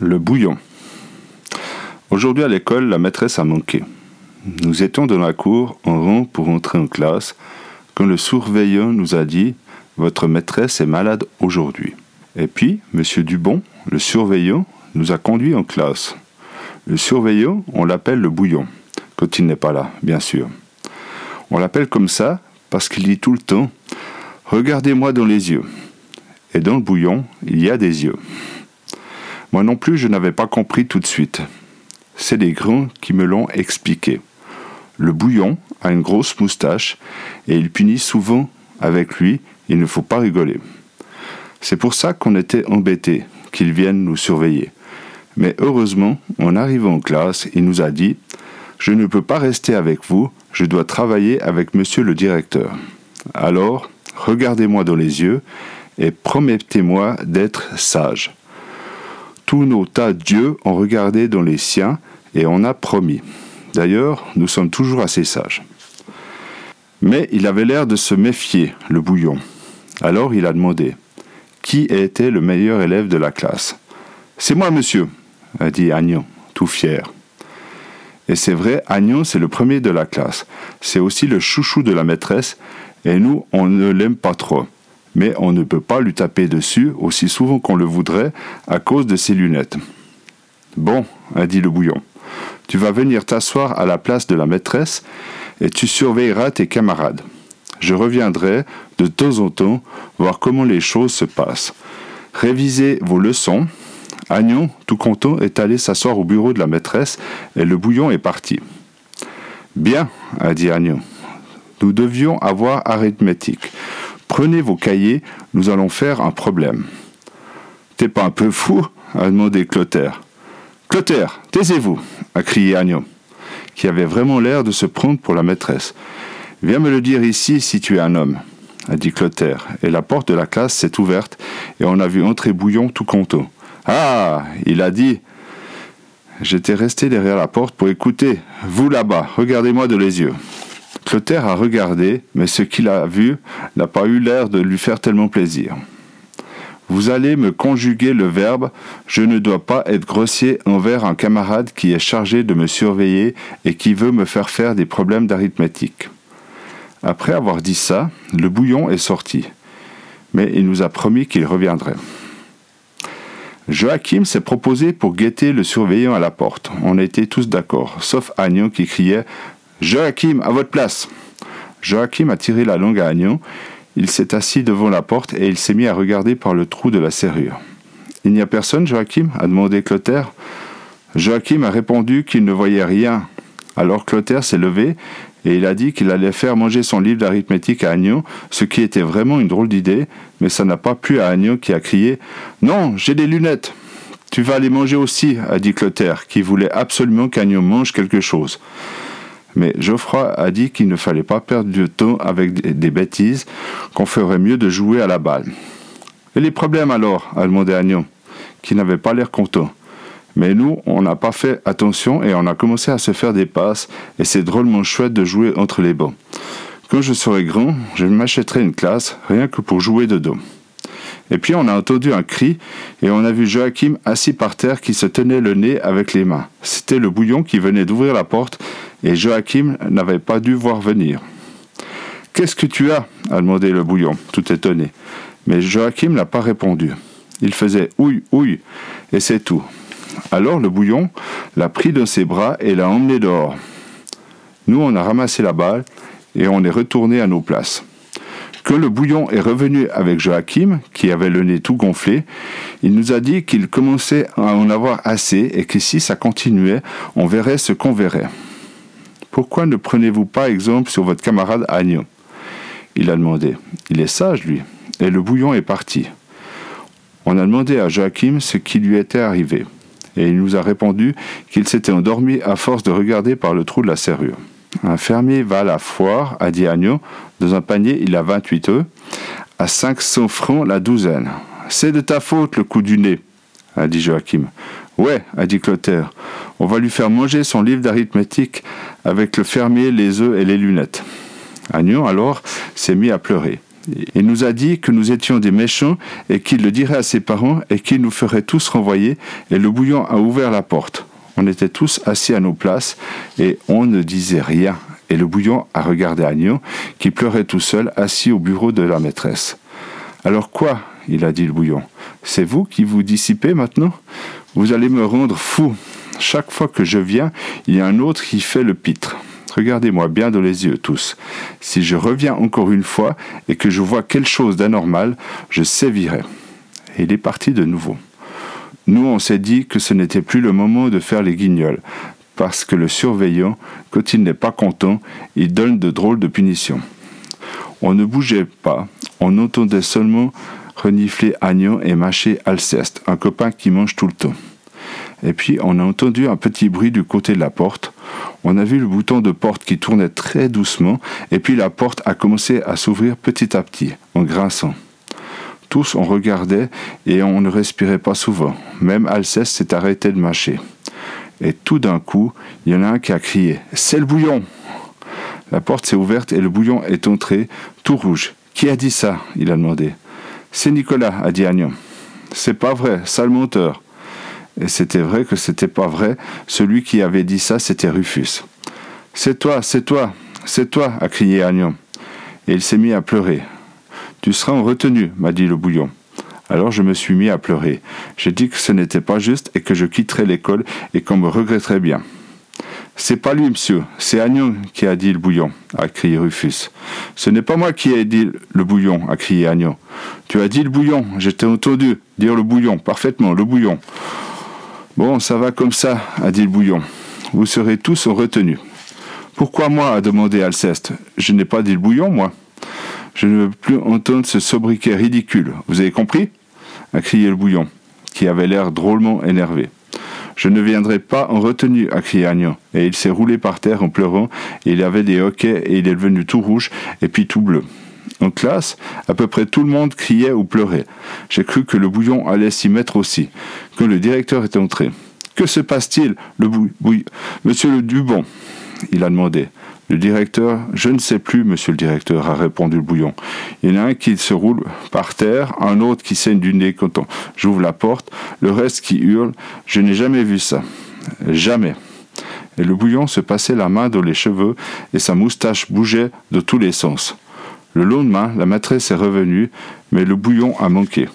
Le bouillon. Aujourd'hui à l'école, la maîtresse a manqué. Nous étions dans la cour en rond pour entrer en classe quand le surveillant nous a dit Votre maîtresse est malade aujourd'hui. Et puis, M. Dubon, le surveillant, nous a conduits en classe. Le surveillant, on l'appelle le bouillon, quand il n'est pas là, bien sûr. On l'appelle comme ça parce qu'il dit tout le temps Regardez-moi dans les yeux. Et dans le bouillon, il y a des yeux. Moi non plus, je n'avais pas compris tout de suite. C'est les grands qui me l'ont expliqué. Le bouillon a une grosse moustache et il punit souvent avec lui, il ne faut pas rigoler. C'est pour ça qu'on était embêtés qu'il vienne nous surveiller. Mais heureusement, en arrivant en classe, il nous a dit Je ne peux pas rester avec vous, je dois travailler avec monsieur le directeur. Alors, regardez-moi dans les yeux et promettez-moi d'être sage. Tous nos tas d'yeux ont regardé dans les siens et on a promis. D'ailleurs, nous sommes toujours assez sages. Mais il avait l'air de se méfier, le bouillon. Alors il a demandé Qui était le meilleur élève de la classe? C'est moi, monsieur, a dit Agnon, tout fier. Et c'est vrai, Agnon, c'est le premier de la classe. C'est aussi le chouchou de la maîtresse, et nous, on ne l'aime pas trop mais on ne peut pas lui taper dessus aussi souvent qu'on le voudrait à cause de ses lunettes. Bon, a dit le bouillon, tu vas venir t'asseoir à la place de la maîtresse et tu surveilleras tes camarades. Je reviendrai de temps en temps voir comment les choses se passent. Révisez vos leçons. Agnon, tout content, est allé s'asseoir au bureau de la maîtresse et le bouillon est parti. Bien, a dit Agnon. Nous devions avoir arithmétique. Prenez vos cahiers, nous allons faire un problème. T'es pas un peu fou? a demandé Clotaire. Clotaire, taisez-vous a crié Agnon, qui avait vraiment l'air de se prendre pour la maîtresse. Viens me le dire ici si tu es un homme, a dit Clotaire, et la porte de la classe s'est ouverte, et on a vu entrer Bouillon tout content. Ah il a dit. J'étais resté derrière la porte pour écouter. Vous là-bas, regardez-moi de les yeux. Clotaire a regardé, mais ce qu'il a vu n'a pas eu l'air de lui faire tellement plaisir. Vous allez me conjuguer le verbe je ne dois pas être grossier envers un camarade qui est chargé de me surveiller et qui veut me faire faire des problèmes d'arithmétique. Après avoir dit ça, le bouillon est sorti, mais il nous a promis qu'il reviendrait. Joachim s'est proposé pour guetter le surveillant à la porte. On était tous d'accord, sauf Agnon qui criait Joachim, à votre place. Joachim a tiré la langue à Agnon. Il s'est assis devant la porte et il s'est mis à regarder par le trou de la serrure. Il n'y a personne, Joachim? a demandé Clotaire. Joachim a répondu qu'il ne voyait rien. Alors Clotaire s'est levé et il a dit qu'il allait faire manger son livre d'arithmétique à Agnon, ce qui était vraiment une drôle d'idée, mais ça n'a pas plu à Agnon qui a crié Non, j'ai des lunettes. Tu vas les manger aussi, a dit Clotaire, qui voulait absolument qu'Agnon mange quelque chose. Mais Geoffroy a dit qu'il ne fallait pas perdre du temps avec des bêtises, qu'on ferait mieux de jouer à la balle. Et les problèmes alors a demandé Agnon, qui n'avait pas l'air content. Mais nous, on n'a pas fait attention et on a commencé à se faire des passes, et c'est drôlement chouette de jouer entre les bancs. Quand je serai grand, je m'achèterai une classe, rien que pour jouer dedans. Et puis on a entendu un cri et on a vu Joachim assis par terre qui se tenait le nez avec les mains. C'était le bouillon qui venait d'ouvrir la porte et Joachim n'avait pas dû voir venir. Qu'est-ce que tu as? a demandé le bouillon, tout étonné. Mais Joachim n'a pas répondu. Il faisait ouille, ouille, et c'est tout. Alors le bouillon l'a pris dans ses bras et l'a emmené dehors. Nous, on a ramassé la balle et on est retourné à nos places. Quand le bouillon est revenu avec Joachim, qui avait le nez tout gonflé, il nous a dit qu'il commençait à en avoir assez et que si ça continuait, on verrait ce qu'on verrait. Pourquoi ne prenez-vous pas exemple sur votre camarade Agnon? Il a demandé. Il est sage, lui. Et le bouillon est parti. On a demandé à Joachim ce qui lui était arrivé. Et il nous a répondu qu'il s'était endormi à force de regarder par le trou de la serrure. Un fermier va à la foire, a dit Agneau. Dans un panier, il a 28 œufs. À 500 francs la douzaine. C'est de ta faute le coup du nez, a dit Joachim. Ouais, a dit Clotaire. On va lui faire manger son livre d'arithmétique avec le fermier, les œufs et les lunettes. Agnon, alors, s'est mis à pleurer. Il nous a dit que nous étions des méchants et qu'il le dirait à ses parents et qu'il nous ferait tous renvoyer. Et le bouillon a ouvert la porte. On était tous assis à nos places et on ne disait rien. Et le bouillon a regardé Agnon, qui pleurait tout seul, assis au bureau de la maîtresse. Alors quoi? Il a dit le bouillon. C'est vous qui vous dissipez maintenant? Vous allez me rendre fou. Chaque fois que je viens, il y a un autre qui fait le pitre. Regardez-moi bien dans les yeux tous. Si je reviens encore une fois et que je vois quelque chose d'anormal, je sévirai. Et il est parti de nouveau. Nous, on s'est dit que ce n'était plus le moment de faire les guignols, parce que le surveillant, quand il n'est pas content, il donne de drôles de punitions. On ne bougeait pas, on entendait seulement renifler Agnon et mâcher Alceste, un copain qui mange tout le temps. Et puis on a entendu un petit bruit du côté de la porte. On a vu le bouton de porte qui tournait très doucement, et puis la porte a commencé à s'ouvrir petit à petit, en grinçant. Tous on regardait et on ne respirait pas souvent. Même Alceste s'est arrêté de mâcher. Et tout d'un coup, il y en a un qui a crié C'est le bouillon La porte s'est ouverte et le bouillon est entré, tout rouge. Qui a dit ça? il a demandé. C'est Nicolas, a dit Agnon. C'est pas vrai, sale menteur. Et c'était vrai que c'était pas vrai. Celui qui avait dit ça, c'était Rufus. C'est toi, c'est toi, c'est toi, a crié Agnon. Et il s'est mis à pleurer. Tu seras en retenue, m'a dit le bouillon. Alors je me suis mis à pleurer. J'ai dit que ce n'était pas juste et que je quitterais l'école et qu'on me regretterait bien. C'est pas lui, monsieur, c'est Agnon qui a dit le bouillon, a crié Rufus. Ce n'est pas moi qui ai dit le bouillon, a crié Agnon. Tu as dit le bouillon, j'étais entendu dire le bouillon, parfaitement, le bouillon. Bon, ça va comme ça, a dit le bouillon. Vous serez tous en retenue. Pourquoi moi a demandé Alceste. Je n'ai pas dit le bouillon, moi. Je ne veux plus entendre ce sobriquet ridicule. Vous avez compris? a crié le bouillon, qui avait l'air drôlement énervé. Je ne viendrai pas en retenue, a crié Agnon, et il s'est roulé par terre en pleurant, et il avait des hoquets, et il est devenu tout rouge, et puis tout bleu. En classe, à peu près tout le monde criait ou pleurait. J'ai cru que le bouillon allait s'y mettre aussi, quand le directeur est entré. Que se passe-t-il, le bouillon? Monsieur le Dubon, il a demandé. Le directeur, je ne sais plus, monsieur le directeur, a répondu le bouillon. Il y en a un qui se roule par terre, un autre qui saigne du nez quand j'ouvre la porte, le reste qui hurle. Je n'ai jamais vu ça. Jamais. Et le bouillon se passait la main dans les cheveux et sa moustache bougeait de tous les sens. Le lendemain, la maîtresse est revenue, mais le bouillon a manqué.